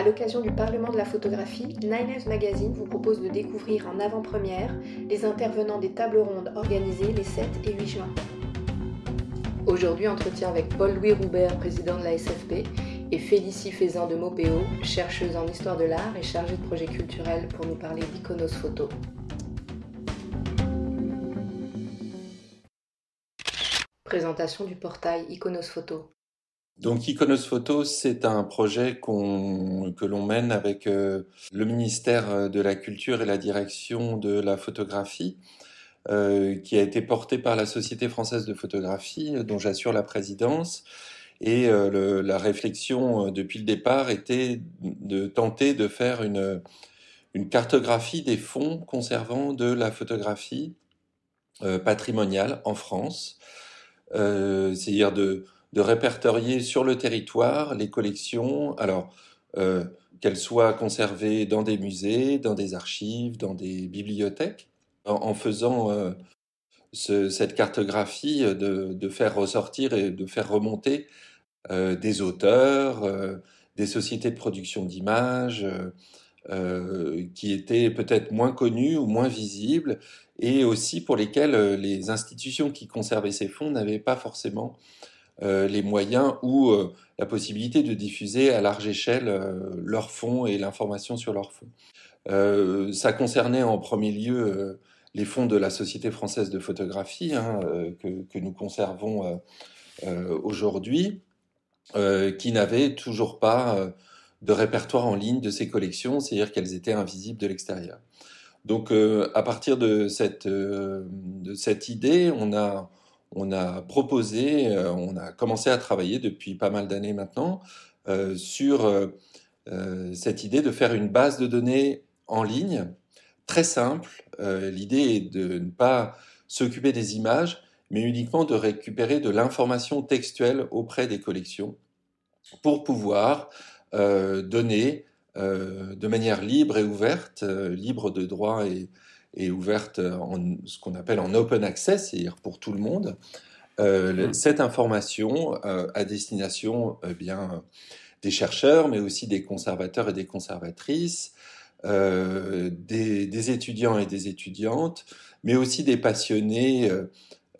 À l'occasion du Parlement de la photographie, Nines Magazine vous propose de découvrir en avant-première les intervenants des tables rondes organisées les 7 et 8 juin. Aujourd'hui, entretien avec Paul-Louis Roubert, président de la SFP, et Félicie Faisan de Mopéo, chercheuse en histoire de l'art et chargée de projets culturels pour nous parler d'Iconos Photo. Présentation du portail Iconos Photo. Donc Iconos Photo, c'est un projet que l'on mène avec euh, le ministère de la Culture et la direction de la photographie, euh, qui a été porté par la Société française de photographie, dont j'assure la présidence. Et euh, la réflexion depuis le départ était de tenter de faire une, cartographie des fonds conservant de la photographie patrimoniale en France, c'est-à-dire de de répertorier sur le territoire les collections, alors euh, qu'elles soient conservées dans des musées, dans des archives, dans des bibliothèques, en, faisant euh, cette cartographie de, faire ressortir et de faire remonter euh, des auteurs, des sociétés de production d'images, qui étaient peut-être moins connues ou moins visibles, et aussi pour lesquelles les institutions qui conservaient ces fonds n'avaient pas forcément les moyens ou euh, la possibilité de diffuser à large échelle euh, leurs fonds et l'information sur leurs fonds. ça concernait en premier lieu les fonds de la Société française de photographie hein, que, nous conservons aujourd'hui, qui n'avaient toujours pas de répertoire en ligne de ces collections, c'est-à-dire qu'elles étaient invisibles de l'extérieur. Donc à partir de cette idée, on a, on a proposé, euh, on a commencé à travailler depuis pas mal d'années maintenant euh, sur euh, cette idée de faire une base de données en ligne très simple. L'idée est de ne pas s'occuper des images, mais uniquement de récupérer de l'information textuelle auprès des collections pour pouvoir donner de manière libre et ouverte, libre de droit et, est ouverte en ce qu'on appelle en open access, c'est-à-dire pour tout le monde, euh, mmh. cette information euh, à destination euh, bien des chercheurs, mais aussi des conservateurs et des conservatrices, des, étudiants et des étudiantes, mais aussi des passionnés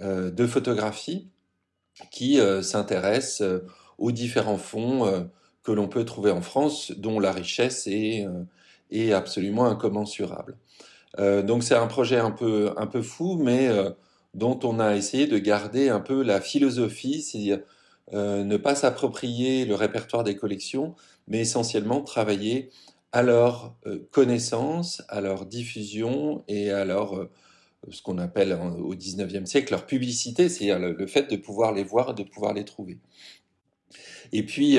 de photographie qui s'intéressent aux différents fonds que l'on peut trouver en France, dont la richesse est, est absolument incommensurable. Euh, donc c'est un projet un peu, un peu fou, mais euh, dont on a essayé de garder un peu la philosophie, c'est euh, ne pas s'approprier le répertoire des collections, mais essentiellement travailler à leur connaissance, à leur diffusion et à leur ce qu'on appelle au 19e siècle leur publicité, c'est-à-dire le, fait de pouvoir les voir et de pouvoir les trouver. Et puis,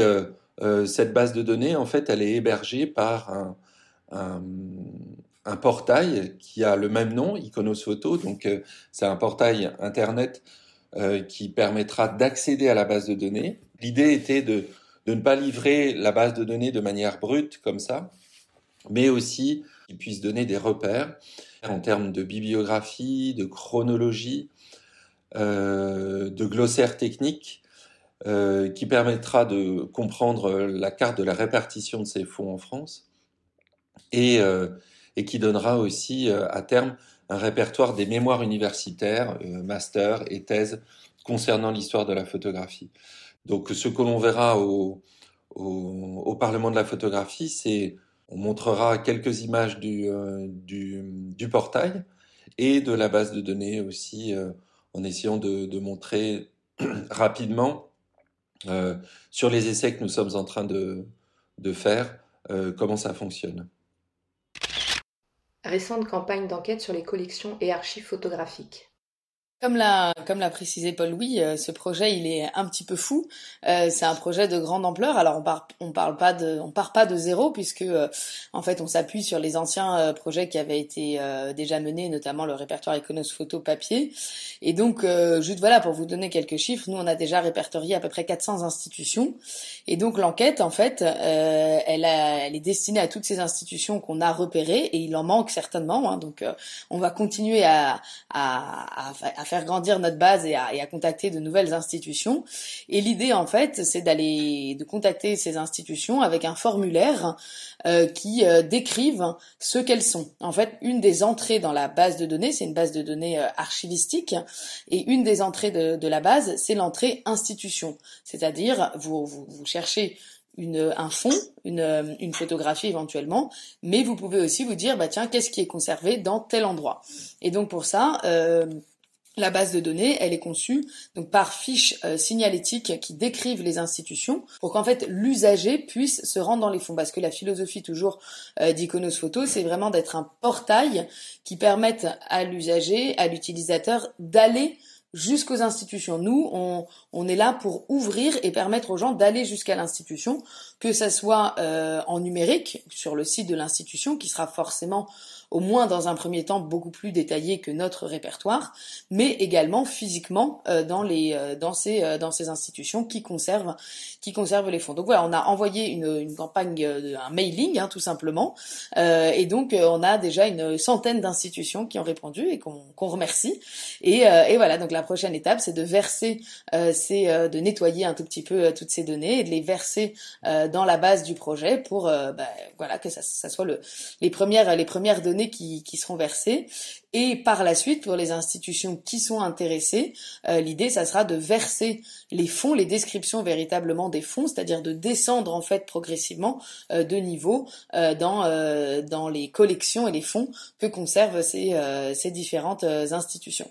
cette base de données, en fait, elle est hébergée par un portail qui a le même nom, Iconos Photo. Donc, euh, c'est un portail internet euh, qui permettra d'accéder à la base de données. L'idée était de, ne pas livrer la base de données de manière brute comme ça, mais aussi qu'il puisse donner des repères en termes de bibliographie, de chronologie, euh, de glossaire technique, qui permettra de comprendre la carte de la répartition de ces fonds en France. Et, et qui donnera aussi euh, à terme un répertoire des mémoires universitaires, euh, master et thèse concernant l'histoire de la photographie. Donc ce que l'on verra au, Parlement de la photographie, c'est on montrera quelques images du, euh, portail et de la base de données aussi, en essayant de, montrer rapidement sur les essais que nous sommes en train de faire comment ça fonctionne. Récente campagne d'enquête sur les collections et archives photographiques. Comme l'a comme précisé Paul Louis, euh, ce projet il est un petit peu fou. Euh, c'est un projet de grande ampleur. Alors on part on parle pas de on part pas de zéro puisque euh, en fait on s'appuie sur les anciens projets qui avaient été déjà menés, notamment le répertoire Iconos photo papier. Et donc juste voilà pour vous donner quelques chiffres, nous on a déjà répertorié à peu près 400 institutions. Et donc l'enquête en fait elle a, elle est destinée à toutes ces institutions qu'on a repérées et il en manque certainement. Hein. donc on va continuer à à, à, à faire grandir notre base et à, contacter de nouvelles institutions. Et l'idée en fait, c'est d'aller de contacter ces institutions avec un formulaire euh, qui euh, décrivent ce qu'elles sont. En fait, une des entrées dans la base de données, c'est une base de données euh, archivistique, et une des entrées de, de la base, c'est l'entrée institution. C'est-à-dire, vous, vous, vous cherchez une, un fond, une, une, photographie éventuellement, mais vous pouvez aussi vous dire, bah tiens, qu'est-ce qui est conservé dans tel endroit. Et donc pour ça, euh, la base de données, elle est conçue donc par fiches euh, signalétiques qui décrivent les institutions pour qu'en fait l'usager puisse se rendre dans les fonds. Parce que la philosophie toujours euh, Photo, c'est vraiment d'être un portail qui permette à l'usager, à l'utilisateur d'aller jusqu'aux institutions. Nous, on, on, est là pour ouvrir et permettre aux gens d'aller jusqu'à l'institution, que ça soit euh, en numérique sur le site de l'institution, qui sera forcément au moins dans un premier temps beaucoup plus détaillé que notre répertoire, mais également physiquement euh, dans les euh, dans ces euh, dans ces institutions qui conservent qui conservent les fonds. Donc voilà, on a envoyé une, une campagne, un mailing hein, tout simplement, et donc on a déjà une centaine d'institutions qui ont répondu et qu'on remercie. Et, et, voilà, donc la prochaine étape, c'est de verser, c'est de nettoyer un tout petit peu toutes ces données et de les verser dans la base du projet pour bah, voilà que ça, ça soit le, les premières les premières données qui, seront versées. Et par la suite, pour les institutions qui sont intéressées, euh, l'idée, ça sera de verser les fonds, les descriptions véritablement des fonds, c'est-à-dire de descendre en fait progressivement euh, de niveau euh, dans dans les collections et les fonds que conservent ces, ces différentes institutions.